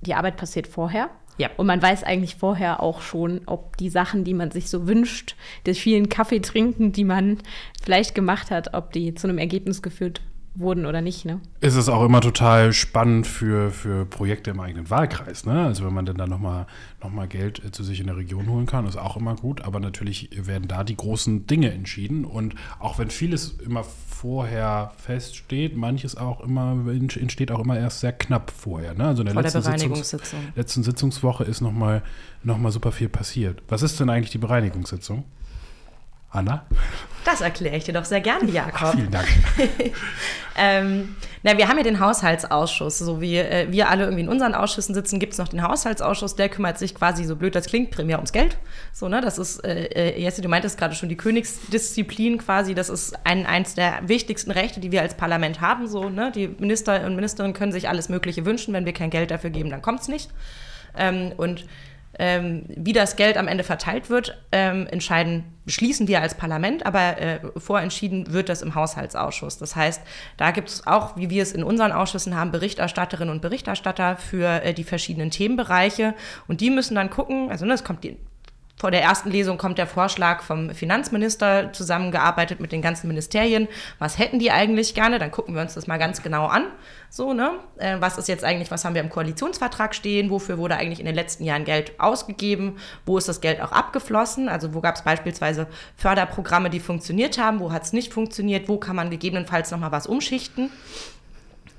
die Arbeit passiert vorher. Ja. Und man weiß eigentlich vorher auch schon, ob die Sachen, die man sich so wünscht, des vielen Kaffee trinken, die man vielleicht gemacht hat, ob die zu einem Ergebnis geführt wurden oder nicht. Ne? ist es auch immer total spannend für, für Projekte im eigenen Wahlkreis. Ne? Also wenn man dann da nochmal noch mal Geld äh, zu sich in der Region holen kann, ist auch immer gut. Aber natürlich werden da die großen Dinge entschieden. Und auch wenn vieles immer vorher feststeht, manches auch immer entsteht auch immer erst sehr knapp vorher. Ne? Also in der, Vor der letzten, Sitzungs Bereinigungssitzung. letzten Sitzungswoche ist nochmal noch mal super viel passiert. Was ist denn eigentlich die Bereinigungssitzung? Anna? Das erkläre ich dir doch sehr gerne, Jakob. Vielen Dank. Ähm, na, wir haben ja den Haushaltsausschuss. So wie äh, wir alle irgendwie in unseren Ausschüssen sitzen, gibt es noch den Haushaltsausschuss, der kümmert sich quasi, so blöd das klingt, primär ums Geld. So, ne, das ist, äh, äh, Jesse, du meintest gerade schon die Königsdisziplin quasi, das ist ein, eins der wichtigsten Rechte, die wir als Parlament haben. So, ne? Die Minister und Ministerinnen können sich alles Mögliche wünschen, wenn wir kein Geld dafür geben, dann kommt es nicht. Ähm, und ähm, wie das Geld am Ende verteilt wird, ähm, entscheiden, beschließen wir als Parlament, aber äh, vorentschieden wird das im Haushaltsausschuss. Das heißt, da gibt es auch, wie wir es in unseren Ausschüssen haben, Berichterstatterinnen und Berichterstatter für äh, die verschiedenen Themenbereiche und die müssen dann gucken, also ne, es kommt die vor der ersten Lesung kommt der Vorschlag vom Finanzminister zusammengearbeitet mit den ganzen Ministerien. Was hätten die eigentlich gerne? Dann gucken wir uns das mal ganz genau an. So, ne? Äh, was ist jetzt eigentlich, was haben wir im Koalitionsvertrag stehen? Wofür wurde eigentlich in den letzten Jahren Geld ausgegeben? Wo ist das Geld auch abgeflossen? Also wo gab es beispielsweise Förderprogramme, die funktioniert haben? Wo hat es nicht funktioniert? Wo kann man gegebenenfalls nochmal was umschichten?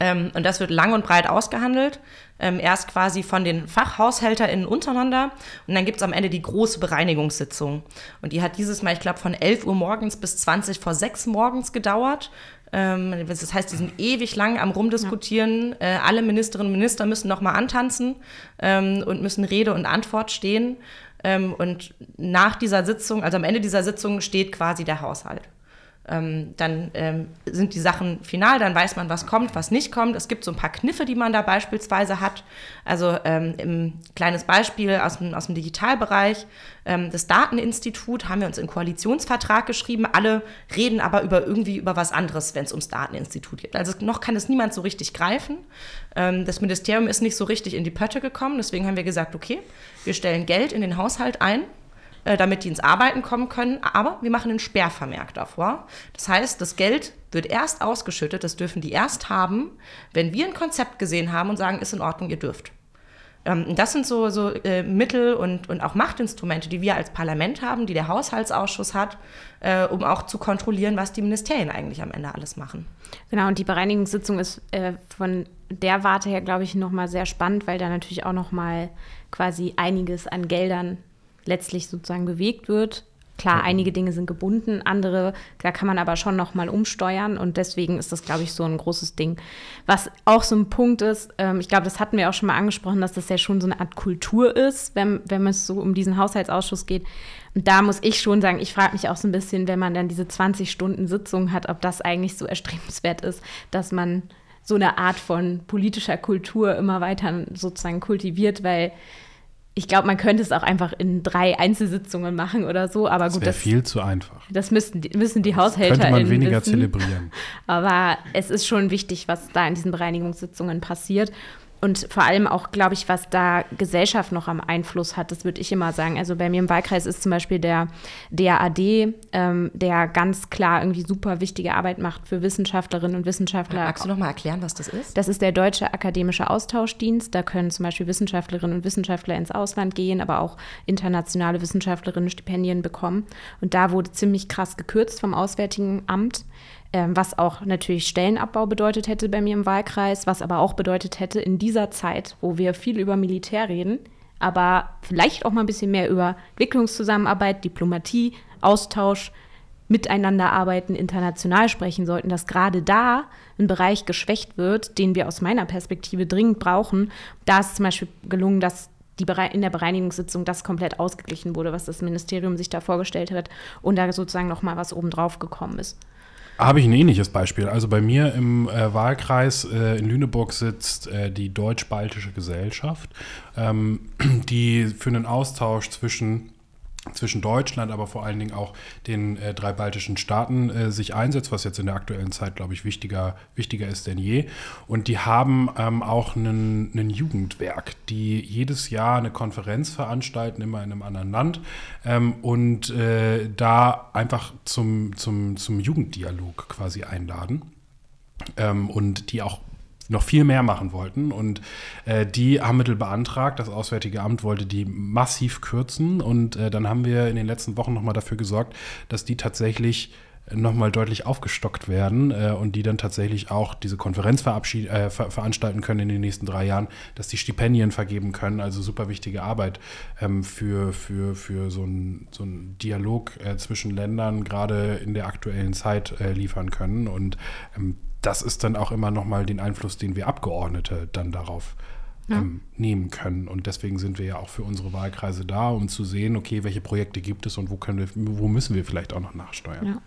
Ähm, und das wird lang und breit ausgehandelt. Ähm, erst quasi von den FachhaushälterInnen untereinander und dann gibt es am Ende die große Bereinigungssitzung. Und die hat dieses Mal, ich glaube, von 11 Uhr morgens bis 20 vor 6 morgens gedauert. Ähm, das heißt, die sind ewig lang am Rumdiskutieren. Ja. Äh, alle Ministerinnen und Minister müssen nochmal antanzen ähm, und müssen Rede und Antwort stehen. Ähm, und nach dieser Sitzung, also am Ende dieser Sitzung, steht quasi der Haushalt. Ähm, dann ähm, sind die Sachen final, dann weiß man, was kommt, was nicht kommt. Es gibt so ein paar Kniffe, die man da beispielsweise hat. Also ähm, im kleines Beispiel aus dem, aus dem Digitalbereich. Ähm, das Dateninstitut haben wir uns in Koalitionsvertrag geschrieben. Alle reden aber über irgendwie über was anderes, wenn es ums Dateninstitut geht. Also noch kann es niemand so richtig greifen. Ähm, das Ministerium ist nicht so richtig in die Pötte gekommen. Deswegen haben wir gesagt, okay, wir stellen Geld in den Haushalt ein damit die ins Arbeiten kommen können. Aber wir machen einen Sperrvermerk davor. Das heißt, das Geld wird erst ausgeschüttet, das dürfen die erst haben, wenn wir ein Konzept gesehen haben und sagen, ist in Ordnung, ihr dürft. Ähm, das sind so, so äh, Mittel und, und auch Machtinstrumente, die wir als Parlament haben, die der Haushaltsausschuss hat, äh, um auch zu kontrollieren, was die Ministerien eigentlich am Ende alles machen. Genau, und die Bereinigungssitzung ist äh, von der Warte her, glaube ich, nochmal sehr spannend, weil da natürlich auch nochmal quasi einiges an Geldern letztlich sozusagen bewegt wird. Klar, einige Dinge sind gebunden, andere, da kann man aber schon noch mal umsteuern und deswegen ist das, glaube ich, so ein großes Ding. Was auch so ein Punkt ist, ähm, ich glaube, das hatten wir auch schon mal angesprochen, dass das ja schon so eine Art Kultur ist, wenn, wenn es so um diesen Haushaltsausschuss geht. Und da muss ich schon sagen, ich frage mich auch so ein bisschen, wenn man dann diese 20 Stunden Sitzung hat, ob das eigentlich so erstrebenswert ist, dass man so eine Art von politischer Kultur immer weiter sozusagen kultiviert, weil ich glaube, man könnte es auch einfach in drei Einzelsitzungen machen oder so, aber das gut. Das wäre viel zu einfach. Das müssen die, müssen die Haushälter Könnte man weniger wissen. zelebrieren. Aber es ist schon wichtig, was da in diesen Bereinigungssitzungen passiert und vor allem auch, glaube ich, was da Gesellschaft noch am Einfluss hat, das würde ich immer sagen. Also bei mir im Wahlkreis ist zum Beispiel der DAAD, ähm, der ganz klar irgendwie super wichtige Arbeit macht für Wissenschaftlerinnen und Wissenschaftler. Magst du noch mal erklären, was das ist? Das ist der Deutsche Akademische Austauschdienst. Da können zum Beispiel Wissenschaftlerinnen und Wissenschaftler ins Ausland gehen, aber auch internationale Wissenschaftlerinnen Stipendien bekommen. Und da wurde ziemlich krass gekürzt vom Auswärtigen Amt. Ähm, was auch natürlich Stellenabbau bedeutet hätte bei mir im Wahlkreis, was aber auch bedeutet hätte, in dieser Zeit, wo wir viel über Militär reden, aber vielleicht auch mal ein bisschen mehr über Entwicklungszusammenarbeit, Diplomatie, Austausch, miteinander arbeiten, international sprechen sollten, dass gerade da ein Bereich geschwächt wird, den wir aus meiner Perspektive dringend brauchen. Da ist zum Beispiel gelungen, dass die in der Bereinigungssitzung das komplett ausgeglichen wurde, was das Ministerium sich da vorgestellt hat und da sozusagen noch mal was obendrauf gekommen ist. Habe ich ein ähnliches Beispiel. Also bei mir im äh, Wahlkreis äh, in Lüneburg sitzt äh, die Deutsch-Baltische Gesellschaft, ähm, die für einen Austausch zwischen zwischen Deutschland, aber vor allen Dingen auch den äh, drei baltischen Staaten äh, sich einsetzt, was jetzt in der aktuellen Zeit, glaube ich, wichtiger, wichtiger ist denn je. Und die haben ähm, auch ein Jugendwerk, die jedes Jahr eine Konferenz veranstalten, immer in einem anderen Land, ähm, und äh, da einfach zum, zum, zum Jugenddialog quasi einladen. Ähm, und die auch noch viel mehr machen wollten. Und äh, die haben Mittel beantragt. Das Auswärtige Amt wollte die massiv kürzen. Und äh, dann haben wir in den letzten Wochen nochmal dafür gesorgt, dass die tatsächlich nochmal deutlich aufgestockt werden äh, und die dann tatsächlich auch diese Konferenz äh, ver veranstalten können in den nächsten drei Jahren, dass die Stipendien vergeben können. Also super wichtige Arbeit ähm, für, für, für so einen so Dialog äh, zwischen Ländern, gerade in der aktuellen Zeit äh, liefern können. Und ähm, das ist dann auch immer nochmal den Einfluss, den wir Abgeordnete dann darauf ja. ähm, nehmen können. Und deswegen sind wir ja auch für unsere Wahlkreise da, um zu sehen, okay, welche Projekte gibt es und wo können wir, wo müssen wir vielleicht auch noch nachsteuern. Ja.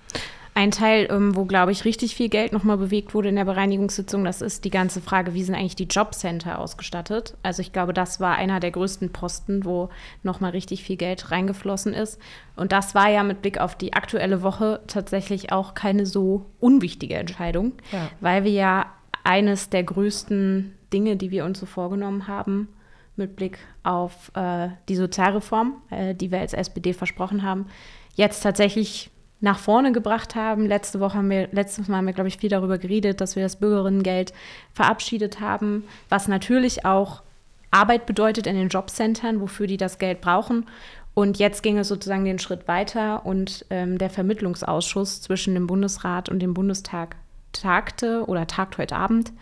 Ein Teil, ähm, wo, glaube ich, richtig viel Geld nochmal bewegt wurde in der Bereinigungssitzung, das ist die ganze Frage, wie sind eigentlich die Jobcenter ausgestattet? Also ich glaube, das war einer der größten Posten, wo nochmal richtig viel Geld reingeflossen ist. Und das war ja mit Blick auf die aktuelle Woche tatsächlich auch keine so unwichtige Entscheidung, ja. weil wir ja eines der größten Dinge, die wir uns so vorgenommen haben, mit Blick auf äh, die Sozialreform, äh, die wir als SPD versprochen haben, jetzt tatsächlich nach vorne gebracht haben. Letzte Woche haben wir, letztes Mal haben wir, glaube ich, viel darüber geredet, dass wir das Bürgerinnengeld verabschiedet haben, was natürlich auch Arbeit bedeutet in den Jobcentern, wofür die das Geld brauchen. Und jetzt ging es sozusagen den Schritt weiter und ähm, der Vermittlungsausschuss zwischen dem Bundesrat und dem Bundestag tagte oder tagt heute Abend.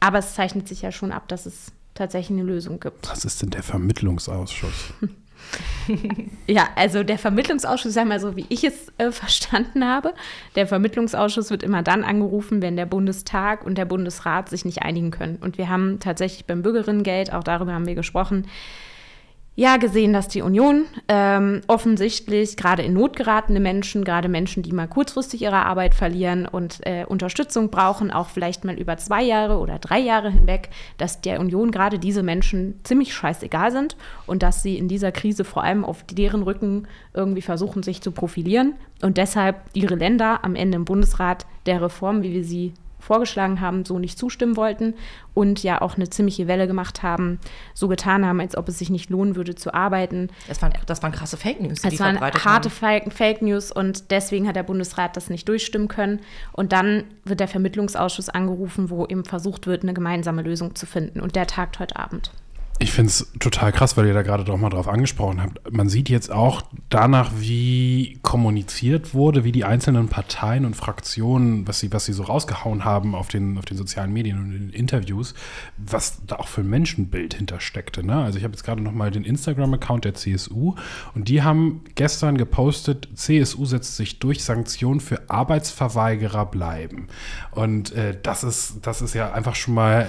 Aber es zeichnet sich ja schon ab, dass es tatsächlich eine Lösung gibt. Was ist denn der Vermittlungsausschuss? ja, also der Vermittlungsausschuss, sag mal so, wie ich es äh, verstanden habe. Der Vermittlungsausschuss wird immer dann angerufen, wenn der Bundestag und der Bundesrat sich nicht einigen können. Und wir haben tatsächlich beim Bürgerinnengeld, auch darüber haben wir gesprochen, ja gesehen, dass die Union ähm, offensichtlich gerade in Not geratene Menschen, gerade Menschen, die mal kurzfristig ihre Arbeit verlieren und äh, Unterstützung brauchen, auch vielleicht mal über zwei Jahre oder drei Jahre hinweg, dass der Union gerade diese Menschen ziemlich scheißegal sind und dass sie in dieser Krise vor allem auf deren Rücken irgendwie versuchen, sich zu profilieren und deshalb ihre Länder am Ende im Bundesrat der Reform, wie wir sie vorgeschlagen haben, so nicht zustimmen wollten und ja auch eine ziemliche Welle gemacht haben, so getan haben, als ob es sich nicht lohnen würde zu arbeiten. Das waren, das waren krasse Fake News. Die das waren harte haben. Fake News und deswegen hat der Bundesrat das nicht durchstimmen können. Und dann wird der Vermittlungsausschuss angerufen, wo eben versucht wird, eine gemeinsame Lösung zu finden. Und der tagt heute Abend. Ich finde es total krass, weil ihr da gerade doch mal drauf angesprochen habt. Man sieht jetzt auch danach, wie kommuniziert wurde, wie die einzelnen Parteien und Fraktionen, was sie, was sie so rausgehauen haben auf den, auf den sozialen Medien und in den Interviews, was da auch für ein Menschenbild hintersteckte. Ne? Also ich habe jetzt gerade noch mal den Instagram-Account der CSU und die haben gestern gepostet, CSU setzt sich durch, Sanktionen für Arbeitsverweigerer bleiben. Und äh, das, ist, das ist ja einfach schon mal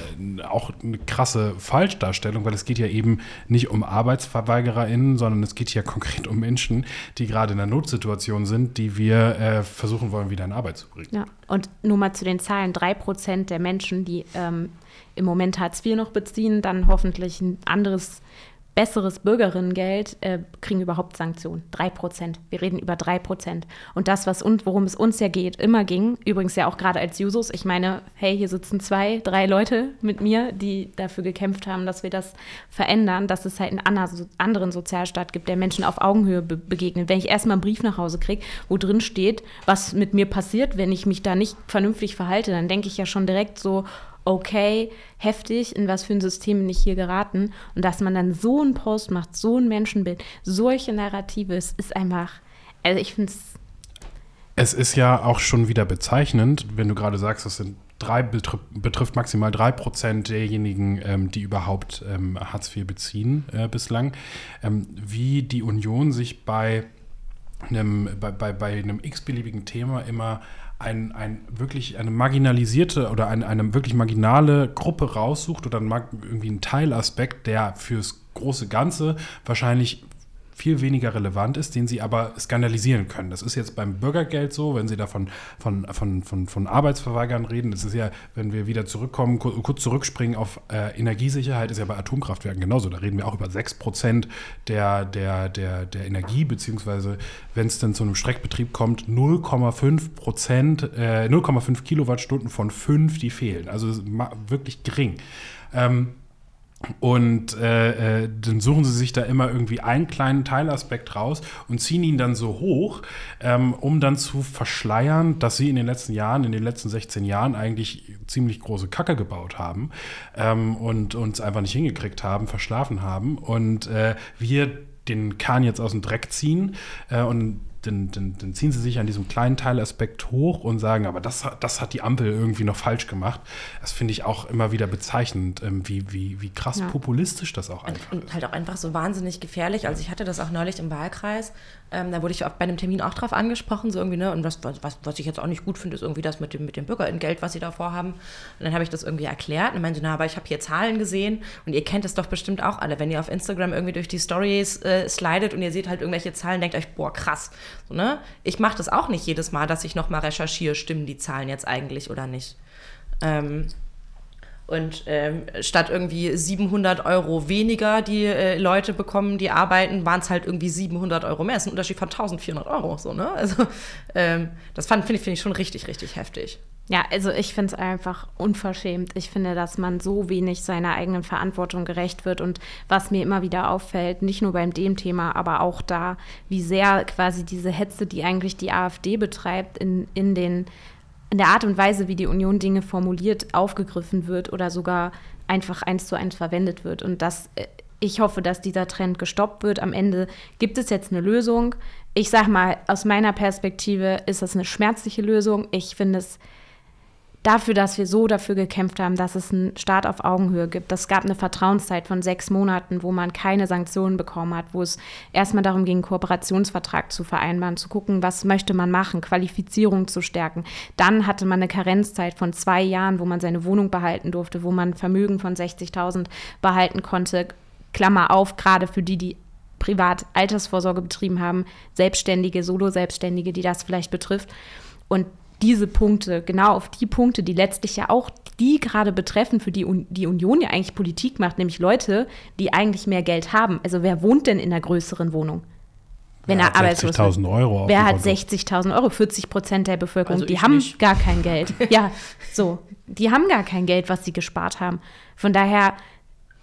auch eine krasse Falschdarstellung, weil es es geht ja eben nicht um ArbeitsverweigererInnen, sondern es geht ja konkret um Menschen, die gerade in einer Notsituation sind, die wir äh, versuchen wollen, wieder in Arbeit zu bringen. Ja, und nur mal zu den Zahlen: drei Prozent der Menschen, die ähm, im Moment Hartz IV noch beziehen, dann hoffentlich ein anderes besseres Bürgerinnengeld äh, kriegen überhaupt Sanktionen. Drei Prozent. Wir reden über drei Prozent. Und das, was uns, worum es uns ja geht, immer ging, übrigens ja auch gerade als Jusos, ich meine, hey, hier sitzen zwei, drei Leute mit mir, die dafür gekämpft haben, dass wir das verändern, dass es halt einen anderen Sozialstaat gibt, der Menschen auf Augenhöhe be begegnet. Wenn ich erstmal einen Brief nach Hause kriege, wo drin steht, was mit mir passiert, wenn ich mich da nicht vernünftig verhalte, dann denke ich ja schon direkt so, okay, heftig, in was für ein System bin ich hier geraten. Und dass man dann so einen Post macht, so ein Menschenbild, solche Narrative, es ist einfach, also ich finde es. Es ist ja auch schon wieder bezeichnend, wenn du gerade sagst, das sind drei, betrifft, betrifft maximal drei Prozent derjenigen, ähm, die überhaupt ähm, Hartz IV beziehen äh, bislang, ähm, wie die Union sich bei einem, bei, bei, bei einem x-beliebigen Thema immer ein, ein wirklich eine marginalisierte oder eine, eine wirklich marginale Gruppe raussucht oder irgendwie einen Teilaspekt, der fürs große Ganze wahrscheinlich viel weniger relevant ist, den sie aber skandalisieren können. Das ist jetzt beim Bürgergeld so, wenn sie da von, von, von, von, von Arbeitsverweigern reden. Das ist ja, wenn wir wieder zurückkommen, kurz zurückspringen auf äh, Energiesicherheit, ist ja bei Atomkraftwerken genauso. Da reden wir auch über 6 Prozent der, der, der, der Energie, beziehungsweise wenn es dann zu einem Streckbetrieb kommt, 0,5 Prozent, äh, 0,5 Kilowattstunden von 5, die fehlen. Also wirklich gering. Ähm, und äh, äh, dann suchen sie sich da immer irgendwie einen kleinen Teilaspekt raus und ziehen ihn dann so hoch, ähm, um dann zu verschleiern, dass sie in den letzten Jahren, in den letzten 16 Jahren eigentlich ziemlich große Kacke gebaut haben ähm, und uns einfach nicht hingekriegt haben, verschlafen haben. Und äh, wir den Kahn jetzt aus dem Dreck ziehen äh, und dann, dann, dann, ziehen sie sich an diesem kleinen Teilaspekt hoch und sagen, aber das, das hat die Ampel irgendwie noch falsch gemacht. Das finde ich auch immer wieder bezeichnend, ähm, wie, wie, wie krass ja. populistisch das auch einfach und, ist. Und halt auch einfach so wahnsinnig gefährlich. Also ich hatte das auch neulich im Wahlkreis. Ähm, da wurde ich bei einem Termin auch drauf angesprochen, so irgendwie, ne? Und was, was, was ich jetzt auch nicht gut finde, ist irgendwie das mit dem, mit dem Bürgergeld, was sie da vorhaben. Und dann habe ich das irgendwie erklärt und meinte, na, aber ich habe hier Zahlen gesehen und ihr kennt es doch bestimmt auch alle. Wenn ihr auf Instagram irgendwie durch die Stories äh, slidet und ihr seht halt irgendwelche Zahlen, denkt euch, boah, krass. So, ne? Ich mache das auch nicht jedes Mal, dass ich nochmal recherchiere, stimmen die Zahlen jetzt eigentlich oder nicht. Ähm, und ähm, statt irgendwie 700 Euro weniger, die äh, Leute bekommen, die arbeiten, waren es halt irgendwie 700 Euro mehr. Das ist ein Unterschied von 1400 Euro. So, ne? Also, ähm, das finde ich, find ich schon richtig, richtig heftig. Ja, also ich finde es einfach unverschämt. Ich finde, dass man so wenig seiner eigenen Verantwortung gerecht wird. Und was mir immer wieder auffällt, nicht nur beim dem Thema, aber auch da, wie sehr quasi diese Hetze, die eigentlich die AfD betreibt, in, in, den, in der Art und Weise, wie die Union Dinge formuliert, aufgegriffen wird oder sogar einfach eins zu eins verwendet wird. Und das, äh, ich hoffe, dass dieser Trend gestoppt wird. Am Ende gibt es jetzt eine Lösung. Ich sage mal, aus meiner Perspektive ist das eine schmerzliche Lösung. Ich finde es dafür, dass wir so dafür gekämpft haben, dass es einen Staat auf Augenhöhe gibt. Es gab eine Vertrauenszeit von sechs Monaten, wo man keine Sanktionen bekommen hat, wo es erstmal darum ging, einen Kooperationsvertrag zu vereinbaren, zu gucken, was möchte man machen, Qualifizierung zu stärken. Dann hatte man eine Karenzzeit von zwei Jahren, wo man seine Wohnung behalten durfte, wo man Vermögen von 60.000 behalten konnte. Klammer auf, gerade für die, die privat Altersvorsorge betrieben haben, Selbstständige, Solo-Selbstständige, die das vielleicht betrifft. Und diese Punkte, genau auf die Punkte, die letztlich ja auch die gerade betreffen, für die Un die Union ja eigentlich Politik macht, nämlich Leute, die eigentlich mehr Geld haben. Also wer wohnt denn in einer größeren Wohnung? Wenn wer er arbeitslos ist. Euro. Wer hat 60.000 Euro? 40 Prozent der Bevölkerung, also die haben nicht. gar kein Geld. ja, so. Die haben gar kein Geld, was sie gespart haben. Von daher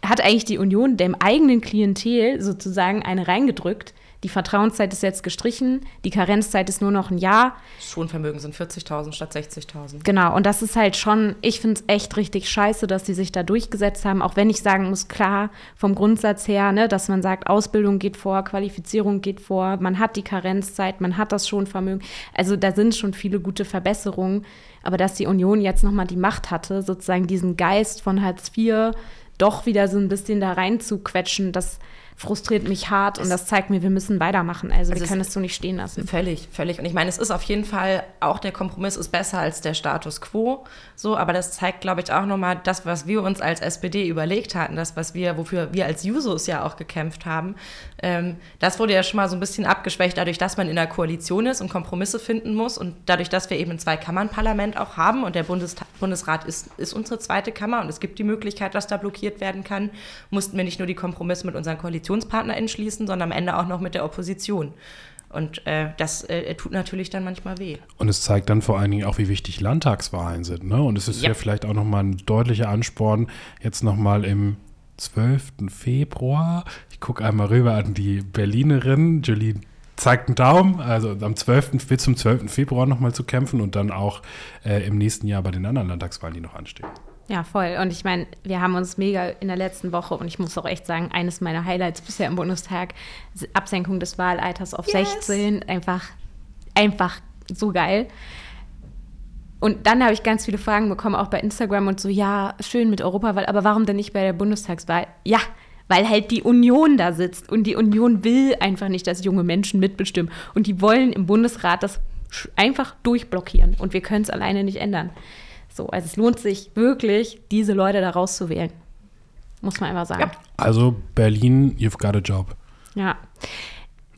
hat eigentlich die Union dem eigenen Klientel sozusagen eine reingedrückt, die Vertrauenszeit ist jetzt gestrichen, die Karenzzeit ist nur noch ein Jahr. Schonvermögen sind 40.000 statt 60.000. Genau, und das ist halt schon, ich finde es echt richtig scheiße, dass sie sich da durchgesetzt haben, auch wenn ich sagen muss, klar, vom Grundsatz her, ne, dass man sagt, Ausbildung geht vor, Qualifizierung geht vor, man hat die Karenzzeit, man hat das Schonvermögen. Also da sind schon viele gute Verbesserungen, aber dass die Union jetzt nochmal die Macht hatte, sozusagen diesen Geist von Hartz IV doch wieder so ein bisschen da rein zu quetschen, das frustriert mich hart und das zeigt mir, wir müssen weitermachen. Also, also wir können es so nicht stehen lassen. Völlig, völlig. Und ich meine, es ist auf jeden Fall, auch der Kompromiss ist besser als der Status quo. So, aber das zeigt, glaube ich, auch nochmal das, was wir uns als SPD überlegt hatten, das, was wir, wofür wir als Jusos ja auch gekämpft haben. Ähm, das wurde ja schon mal so ein bisschen abgeschwächt, dadurch, dass man in der Koalition ist und Kompromisse finden muss und dadurch, dass wir eben ein Zwei-Kammern-Parlament auch haben und der Bundes Bundesrat ist, ist unsere zweite Kammer und es gibt die Möglichkeit, dass da blockiert werden kann, mussten wir nicht nur die Kompromisse mit unseren Koalitionen KoalitionspartnerInnen schließen, sondern am Ende auch noch mit der Opposition. Und äh, das äh, tut natürlich dann manchmal weh. Und es zeigt dann vor allen Dingen auch, wie wichtig Landtagswahlen sind. Ne? Und es ist ja, ja vielleicht auch nochmal ein deutlicher Ansporn, jetzt nochmal im 12. Februar. Ich gucke einmal rüber an die Berlinerin, Julie zeigt einen Daumen, also am 12. bis zum 12. Februar nochmal zu kämpfen und dann auch äh, im nächsten Jahr bei den anderen Landtagswahlen, die noch anstehen. Ja, voll. Und ich meine, wir haben uns mega in der letzten Woche, und ich muss auch echt sagen, eines meiner Highlights bisher im Bundestag, Absenkung des Wahlalters auf yes. 16, einfach, einfach so geil. Und dann habe ich ganz viele Fragen bekommen, auch bei Instagram und so, ja, schön mit Europawahl, aber warum denn nicht bei der Bundestagswahl? Ja, weil halt die Union da sitzt und die Union will einfach nicht, dass junge Menschen mitbestimmen. Und die wollen im Bundesrat das einfach durchblockieren und wir können es alleine nicht ändern. So, also es lohnt sich wirklich, diese Leute da rauszuwählen. Muss man einfach sagen. Ja. Also Berlin, you've got a job. Ja.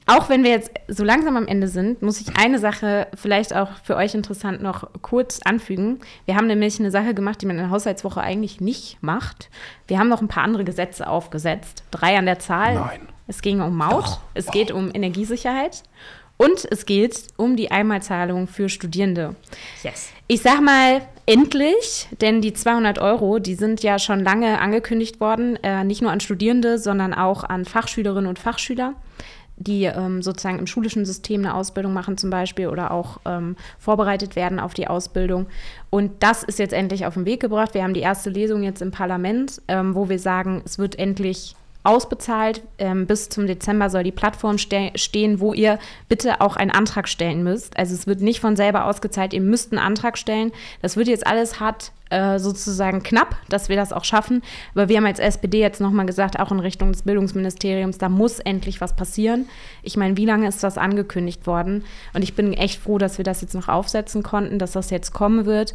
Auch wenn wir jetzt so langsam am Ende sind, muss ich eine Sache vielleicht auch für euch interessant noch kurz anfügen. Wir haben nämlich eine Sache gemacht, die man in der Haushaltswoche eigentlich nicht macht. Wir haben noch ein paar andere Gesetze aufgesetzt. Drei an der Zahl. Nein. Es ging um Maut, Doch. es wow. geht um Energiesicherheit und es geht um die Einmalzahlung für Studierende. Yes. Ich sag mal, endlich, denn die 200 Euro, die sind ja schon lange angekündigt worden, äh, nicht nur an Studierende, sondern auch an Fachschülerinnen und Fachschüler, die ähm, sozusagen im schulischen System eine Ausbildung machen zum Beispiel oder auch ähm, vorbereitet werden auf die Ausbildung. Und das ist jetzt endlich auf den Weg gebracht. Wir haben die erste Lesung jetzt im Parlament, ähm, wo wir sagen, es wird endlich ausbezahlt. Ähm, bis zum Dezember soll die Plattform ste stehen, wo ihr bitte auch einen Antrag stellen müsst. Also es wird nicht von selber ausgezahlt, ihr müsst einen Antrag stellen. Das wird jetzt alles hart äh, sozusagen knapp, dass wir das auch schaffen. Aber wir haben als SPD jetzt nochmal gesagt, auch in Richtung des Bildungsministeriums, da muss endlich was passieren. Ich meine, wie lange ist das angekündigt worden? Und ich bin echt froh, dass wir das jetzt noch aufsetzen konnten, dass das jetzt kommen wird.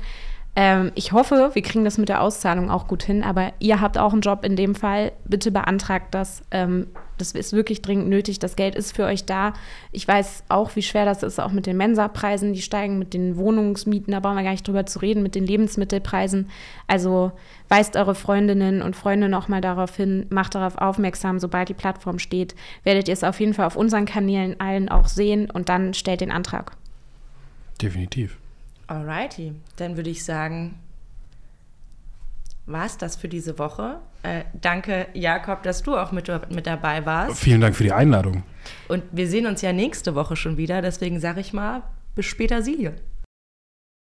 Ähm, ich hoffe, wir kriegen das mit der Auszahlung auch gut hin, aber ihr habt auch einen Job in dem Fall. Bitte beantragt das. Ähm, das ist wirklich dringend nötig. Das Geld ist für euch da. Ich weiß auch, wie schwer das ist, auch mit den Mensa-Preisen. Die steigen mit den Wohnungsmieten, da brauchen wir gar nicht drüber zu reden, mit den Lebensmittelpreisen. Also weist eure Freundinnen und Freunde nochmal darauf hin, macht darauf aufmerksam, sobald die Plattform steht, werdet ihr es auf jeden Fall auf unseren Kanälen allen auch sehen und dann stellt den Antrag. Definitiv. Alrighty, dann würde ich sagen, war es das für diese Woche. Äh, danke, Jakob, dass du auch mit, mit dabei warst. Vielen Dank für die Einladung. Und wir sehen uns ja nächste Woche schon wieder, deswegen sage ich mal, bis später, Silje.